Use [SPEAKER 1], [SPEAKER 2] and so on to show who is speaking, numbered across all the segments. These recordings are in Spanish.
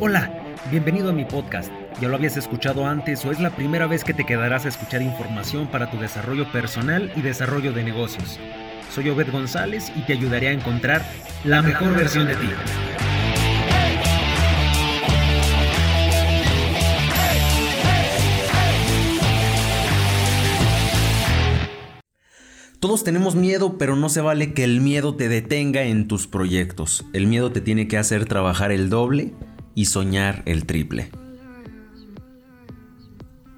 [SPEAKER 1] Hola, bienvenido a mi podcast. ¿Ya lo habías escuchado antes o es la primera vez que te quedarás a escuchar información para tu desarrollo personal y desarrollo de negocios? Soy Obed González y te ayudaré a encontrar la mejor versión de ti. Todos tenemos miedo, pero no se vale que el miedo te detenga en tus proyectos. El miedo te tiene que hacer trabajar el doble y soñar el triple.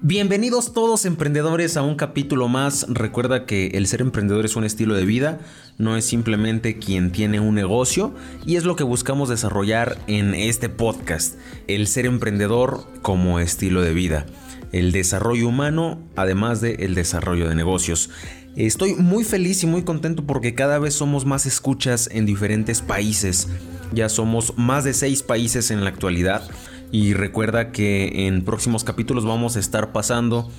[SPEAKER 1] Bienvenidos todos emprendedores a un capítulo más. Recuerda que el ser emprendedor es un estilo de vida, no es simplemente quien tiene un negocio y es lo que buscamos desarrollar en este podcast, el ser emprendedor como estilo de vida, el desarrollo humano además del el desarrollo de negocios. Estoy muy feliz y muy contento porque cada vez somos más escuchas en diferentes países. Ya somos más de seis países en la actualidad. Y recuerda que en próximos capítulos vamos a estar pasando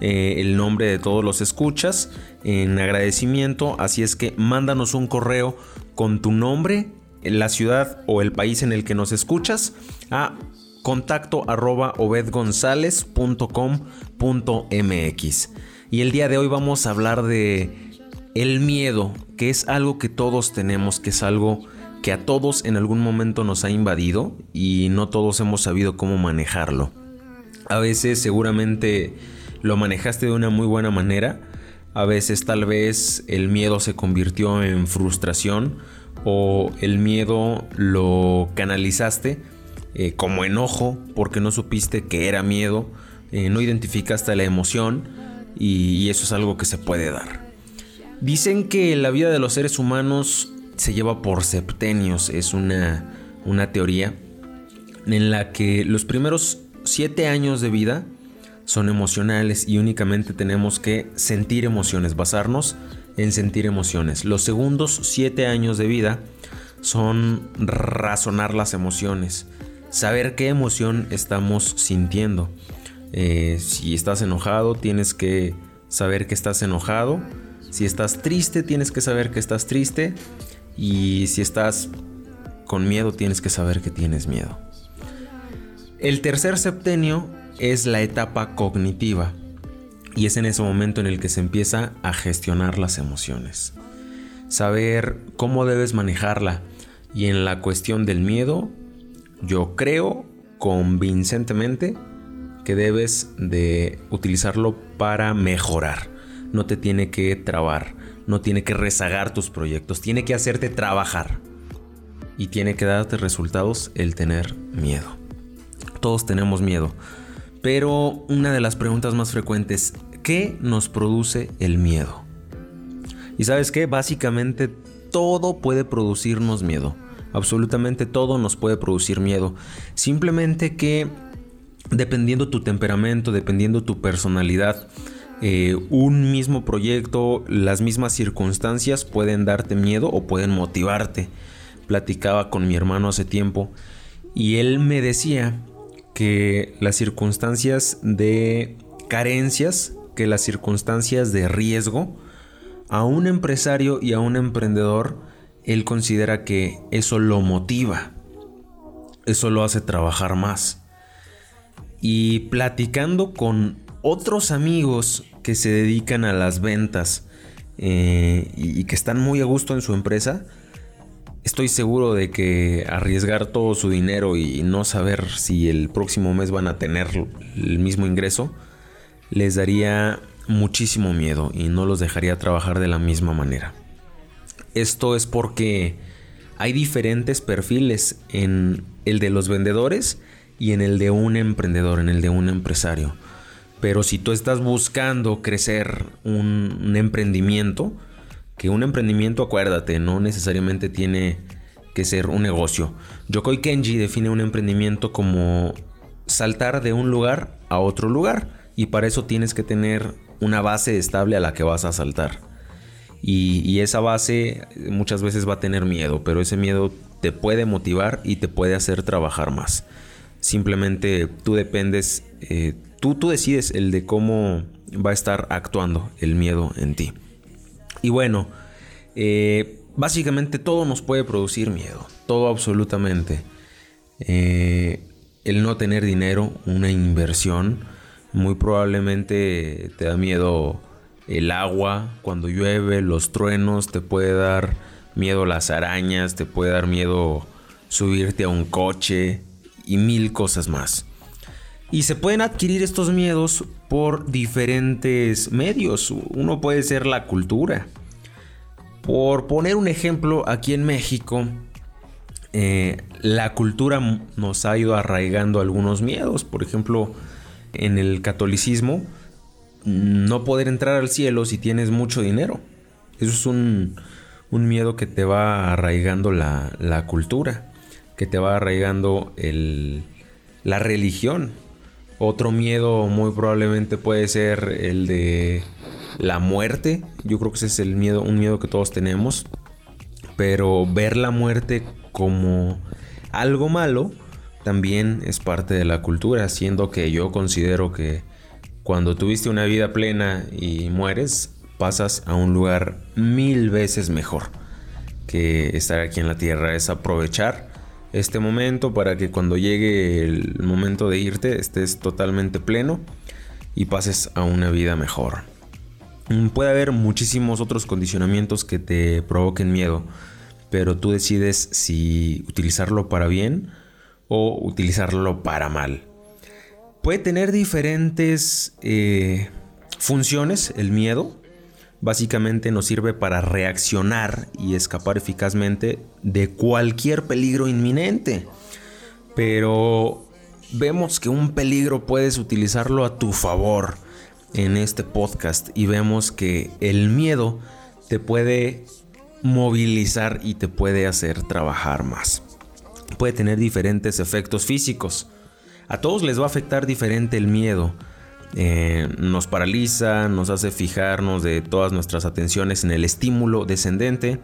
[SPEAKER 1] eh, el nombre de todos los escuchas en agradecimiento. Así es que mándanos un correo con tu nombre, la ciudad o el país en el que nos escuchas a contacto arroba. Y el día de hoy vamos a hablar de el miedo, que es algo que todos tenemos, que es algo que a todos en algún momento nos ha invadido y no todos hemos sabido cómo manejarlo. A veces seguramente lo manejaste de una muy buena manera, a veces tal vez el miedo se convirtió en frustración o el miedo lo canalizaste eh, como enojo porque no supiste que era miedo, eh, no identificaste la emoción y, eso es algo que se puede dar. Dicen que la vida de los seres humanos se lleva por septenios, es una, una teoría en la que los primeros siete años de vida son emocionales y únicamente tenemos que sentir emociones, basarnos en sentir emociones. Los segundos siete años de vida son razonar las emociones, saber qué emoción estamos sintiendo. Eh, si estás enojado, tienes que saber que estás enojado. Si estás triste, tienes que saber que estás triste. Y si estás con miedo, tienes que saber que tienes miedo. El tercer septenio es la etapa cognitiva. Y es en ese momento en el que se empieza a gestionar las emociones. Saber cómo debes manejarla. Y en la cuestión del miedo, yo creo convincentemente que debes de utilizarlo para mejorar. No te tiene que trabar, no tiene que rezagar tus proyectos, tiene que hacerte trabajar. Y tiene que darte resultados el tener miedo. Todos tenemos miedo. Pero una de las preguntas más frecuentes, ¿qué nos produce el miedo? Y sabes qué, básicamente todo puede producirnos miedo. Absolutamente todo nos puede producir miedo. Simplemente que dependiendo tu temperamento, dependiendo tu personalidad, eh, un mismo proyecto, las mismas circunstancias pueden darte miedo o pueden motivarte. Platicaba con mi hermano hace tiempo y él me decía que las circunstancias de carencias, que las circunstancias de riesgo, a un empresario y a un emprendedor, él considera que eso lo motiva, eso lo hace trabajar más y platicando con otros amigos que se dedican a las ventas eh, y, que están muy a gusto en su empresa, estoy seguro de que arriesgar todo su dinero y no saber si el próximo mes van a tener el mismo ingreso, les daría muchísimo miedo y no los dejaría trabajar de la misma manera. Esto es porque hay diferentes perfiles en el de los vendedores y en el de un emprendedor, en el de un empresario. Pero si tú estás buscando crecer un, emprendimiento, que un emprendimiento, acuérdate, no necesariamente tiene que ser un negocio. Yokoi Kenji define un emprendimiento como saltar de un lugar a otro lugar y para eso tienes que tener una base estable a la que vas a saltar. Y, esa base muchas veces va a tener miedo, pero ese miedo te puede motivar y te puede hacer trabajar más. Simplemente tú dependes, eh, tú, tú decides el de cómo va a estar actuando el miedo en ti. Y bueno, eh, básicamente todo nos puede producir miedo, todo absolutamente. Eh, el no tener dinero, una inversión. Muy probablemente te da miedo el agua, cuando llueve, los truenos, te puede dar miedo las arañas, te puede dar miedo subirte a un coche y mil cosas más. Y se pueden adquirir estos miedos por diferentes medios. Uno puede ser la cultura. Por poner un ejemplo, aquí en México, eh, la cultura nos ha ido arraigando algunos miedos. Por ejemplo, en el catolicismo, no poder entrar al cielo si tienes mucho dinero. Eso es un, miedo que te va arraigando la, la, cultura, que te va arraigando el, la religión. Otro miedo muy probablemente puede ser el de la muerte. Yo creo que ese es el miedo, un miedo que todos tenemos. Pero ver la muerte como algo malo también es parte de la cultura, siendo que yo considero que cuando tuviste una vida plena y mueres, pasas a un lugar mil veces mejor que estar aquí en la tierra. Es aprovechar este momento para que cuando llegue el momento de irte estés totalmente pleno y pases a una vida mejor. Mm, puede haber muchísimos otros condicionamientos que te provoquen miedo, pero tú decides si utilizarlo para bien o utilizarlo para mal. Puede tener diferentes eh, funciones el miedo. Básicamente nos sirve para reaccionar y escapar eficazmente de cualquier peligro inminente. Pero vemos que un peligro puedes utilizarlo a tu favor en este podcast y vemos que el miedo te puede movilizar y te puede hacer trabajar más. Puede tener diferentes efectos físicos. A todos les va a afectar diferente el miedo. Eh, nos paraliza, nos hace fijarnos de todas nuestras atenciones en el estímulo descendente.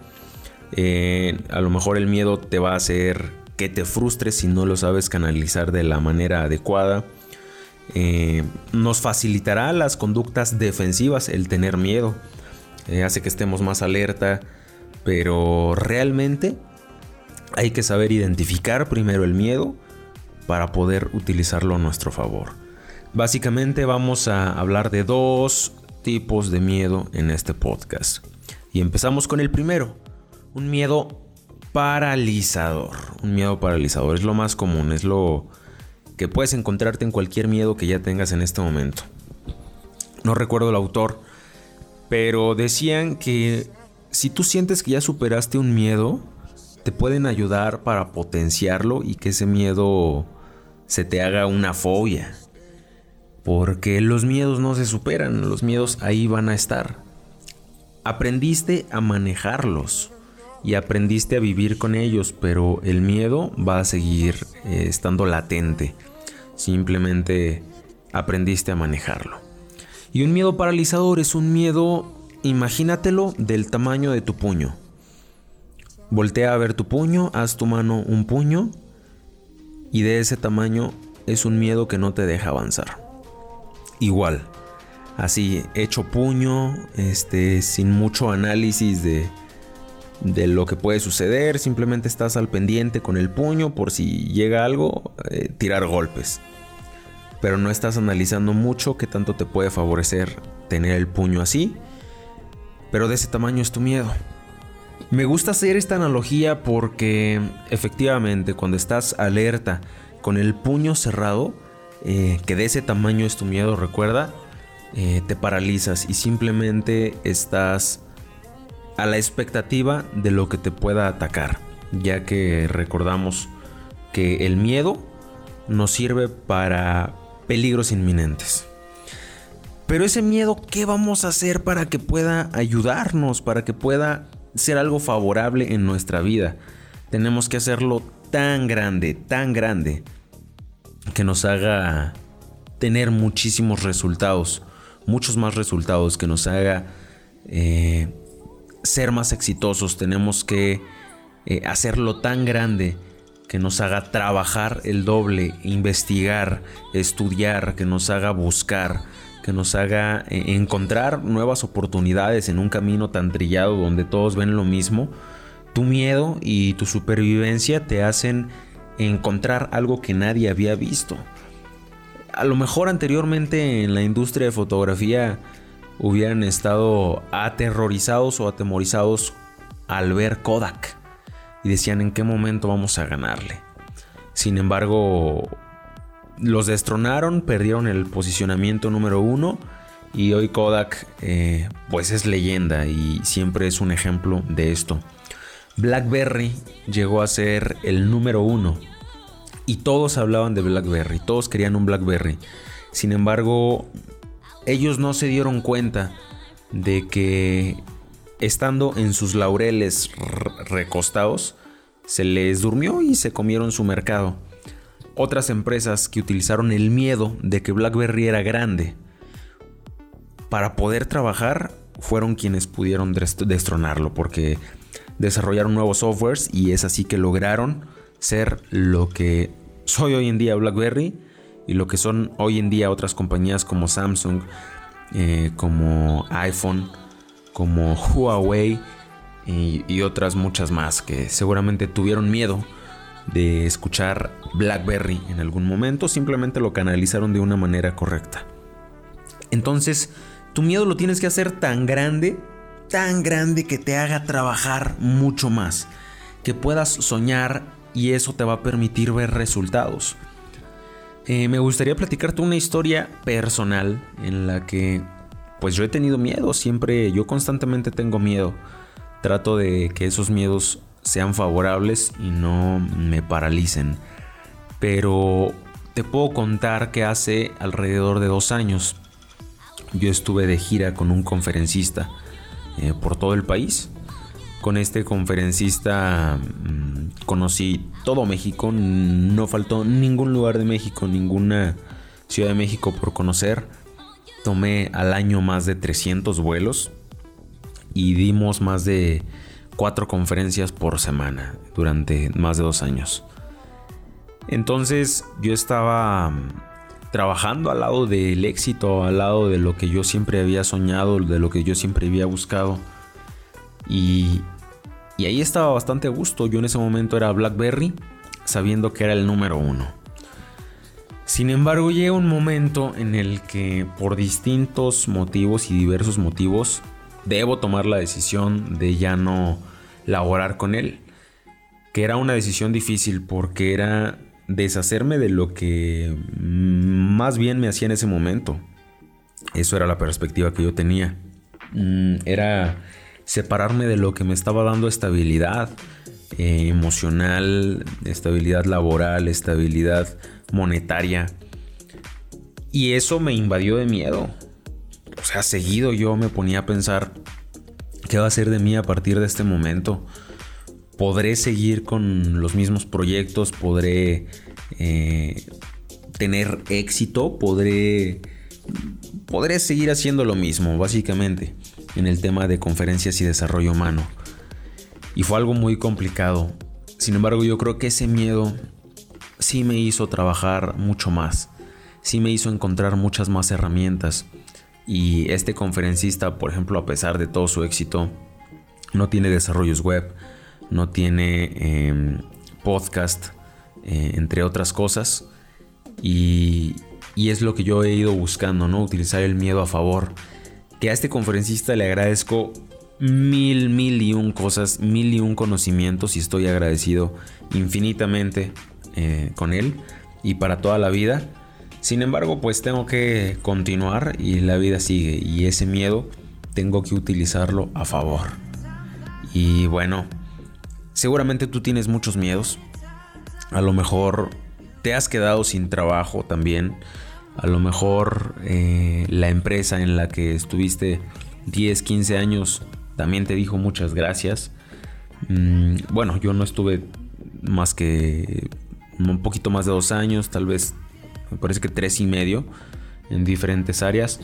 [SPEAKER 1] Eh, a lo mejor el miedo te va a hacer que te frustres si no lo sabes canalizar de la manera adecuada. Eh, nos facilitará las conductas defensivas el tener miedo. hace que estemos más alerta. Pero realmente hay que saber identificar primero el miedo para poder utilizarlo a nuestro favor. Básicamente vamos a hablar de dos tipos de miedo en este podcast. Y empezamos con el primero, un miedo paralizador. Un miedo paralizador es lo más común, es lo que puedes encontrarte en cualquier miedo que ya tengas en este momento. No recuerdo el autor, pero decían que si tú sientes que ya superaste un miedo, te pueden ayudar para potenciarlo y que ese miedo se te haga una fobia. Porque los miedos no se superan, los miedos ahí van a estar. Aprendiste a manejarlos y aprendiste a vivir con ellos, pero el miedo va a seguir eh, estando latente. Simplemente aprendiste a manejarlo. Y un miedo paralizador es un miedo, imagínatelo, del tamaño de tu puño. Voltea a ver tu puño, haz tu mano un puño y de ese tamaño es un miedo que no te deja avanzar. Igual, así hecho puño, este, sin mucho análisis de, de lo que puede suceder, simplemente estás al pendiente con el puño por si llega algo, eh, tirar golpes. Pero no estás analizando mucho qué tanto te puede favorecer tener el puño así. Pero de ese tamaño es tu miedo. Me gusta hacer esta analogía porque efectivamente cuando estás alerta con el puño cerrado, eh, que de ese tamaño es tu miedo, recuerda, eh, te paralizas y simplemente estás a la expectativa de lo que te pueda atacar, ya que recordamos que el miedo nos sirve para peligros inminentes. Pero ese miedo, ¿qué vamos a hacer para que pueda ayudarnos, para que pueda ser algo favorable en nuestra vida. Tenemos que hacerlo tan grande, tan grande, que nos haga tener muchísimos resultados, muchos más resultados, que nos haga eh, ser más exitosos. Tenemos que eh, hacerlo tan grande que nos haga trabajar el doble, investigar, estudiar, que nos haga buscar, que nos haga eh, encontrar nuevas oportunidades en un camino tan trillado donde todos ven lo mismo, tu miedo y tu supervivencia te hacen encontrar algo que nadie había visto. A lo mejor anteriormente en la industria de fotografía hubieran estado aterrorizados o atemorizados al ver Kodak y decían en qué momento vamos a ganarle. Sin embargo, los destronaron, perdieron el posicionamiento número uno y hoy Kodak eh, pues es leyenda y siempre es un ejemplo de esto. BlackBerry llegó a ser el número uno y todos hablaban de BlackBerry, todos querían un BlackBerry. Sin embargo, ellos no se dieron cuenta de que estando en sus laureles recostados, se les durmió y se comieron su mercado. Otras empresas que utilizaron el miedo de que BlackBerry era grande para poder trabajar fueron quienes pudieron destronarlo porque desarrollaron nuevos softwares y es así que lograron ser lo que soy hoy en día BlackBerry y lo que son hoy en día otras compañías como Samsung, eh, como iPhone, como Huawei y, y otras muchas más que seguramente tuvieron miedo de escuchar BlackBerry en algún momento, simplemente lo canalizaron de una manera correcta. Entonces, tu miedo lo tienes que hacer tan grande, tan grande que te haga trabajar mucho más, que puedas soñar y eso te va a permitir ver resultados. Eh, me gustaría platicarte una historia personal en la que pues yo he tenido miedo, siempre yo constantemente tengo miedo. Trato de que esos miedos sean favorables y no me paralicen. Pero te puedo contar que hace alrededor de dos años yo estuve de gira con un conferencista eh, por todo el país. Con este conferencista mm, conocí todo México, no faltó ningún lugar de México, ninguna ciudad de México por conocer. Tomé al año más de 300 vuelos y dimos más de cuatro conferencias por semana durante más de dos años. Entonces yo estaba mm, trabajando al lado del éxito, al lado de lo que yo siempre había soñado, de lo que yo siempre había buscado. Y, y ahí estaba bastante a gusto. Yo en ese momento era BlackBerry, sabiendo que era el número uno. Sin embargo, llega un momento en el que por distintos motivos y diversos motivos debo tomar la decisión de ya no laborar con él. Que era una decisión difícil porque era deshacerme de lo que más bien me hacía en ese momento. Eso era la perspectiva que yo tenía. Mm, era separarme de lo que me estaba dando estabilidad eh, emocional, estabilidad laboral, estabilidad monetaria. Y eso me invadió de miedo. O sea, seguido yo me ponía a pensar, ¿qué va a ser de mí a partir de este momento? ¿Podré seguir con los mismos proyectos? ¿Podré eh, tener éxito? ¿Podré, ¿Podré seguir haciendo lo mismo, básicamente, en el tema de conferencias y desarrollo humano? Y fue algo muy complicado. Sin embargo, yo creo que ese miedo sí me hizo trabajar mucho más. Sí me hizo encontrar muchas más herramientas. Y este conferencista, por ejemplo, a pesar de todo su éxito, no tiene desarrollos web, no tiene em, podcast, eh, entre otras cosas. Y, y, es lo que yo he ido buscando, ¿no? Utilizar el miedo a favor. Que a este conferencista le agradezco mil, mil y un cosas, mil y un conocimientos y estoy agradecido infinitamente eh, con él y para toda la vida. Sin embargo, pues tengo que continuar y la vida sigue y ese miedo tengo que utilizarlo a favor. Y bueno, seguramente tú tienes muchos miedos. A lo mejor te has quedado sin trabajo también. A lo mejor eh, la empresa en la que estuviste 10, 15 años también te dijo muchas gracias. Mm, bueno, yo no estuve más que un poquito más de dos años, tal vez me parece que tres y medio en diferentes áreas.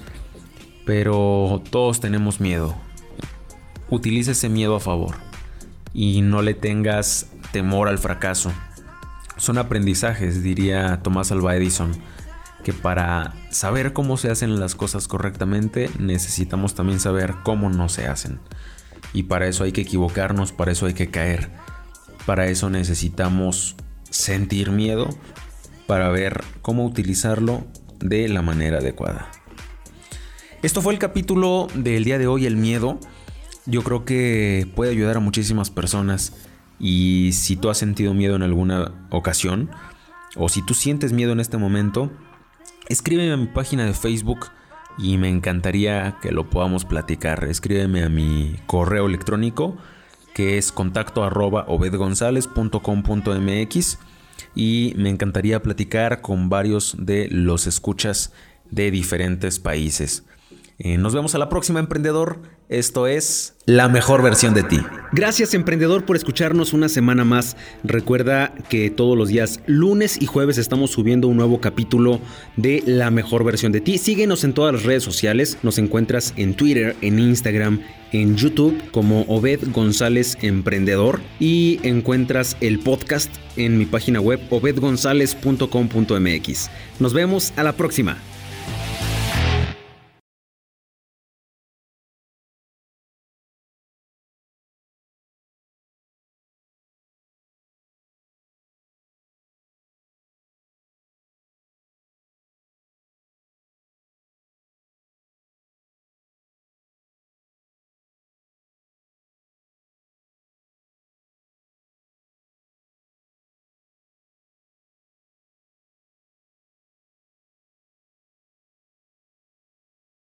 [SPEAKER 1] Pero todos tenemos miedo. Utiliza ese miedo a favor y no le tengas temor al fracaso. Son aprendizajes, diría Tomás Alva Edison, que para saber cómo se hacen las cosas correctamente necesitamos también saber cómo no se hacen. Y para eso hay que equivocarnos, para eso hay que caer. Para eso necesitamos sentir miedo para ver cómo utilizarlo de la manera adecuada. Esto fue el capítulo del día de hoy, el miedo. Yo creo que puede ayudar a muchísimas personas y si tú has sentido miedo en alguna ocasión o si tú sientes miedo en este momento, escríbeme a mi página de Facebook y me encantaría que lo podamos platicar. Escríbeme a mi correo electrónico que es contacto y me encantaría platicar con varios de los escuchas de diferentes países. Eh, nos vemos a la próxima, emprendedor. Esto es la mejor versión de ti.
[SPEAKER 2] Gracias, emprendedor, por escucharnos una semana más. Recuerda que todos los días, lunes y jueves, estamos subiendo un nuevo capítulo de la mejor versión de ti. Síguenos en todas las redes sociales. Nos encuentras en Twitter, en Instagram, en YouTube como Obed González Emprendedor y encuentras el podcast en mi página web obedgonzalez.com.mx. Nos vemos a la próxima.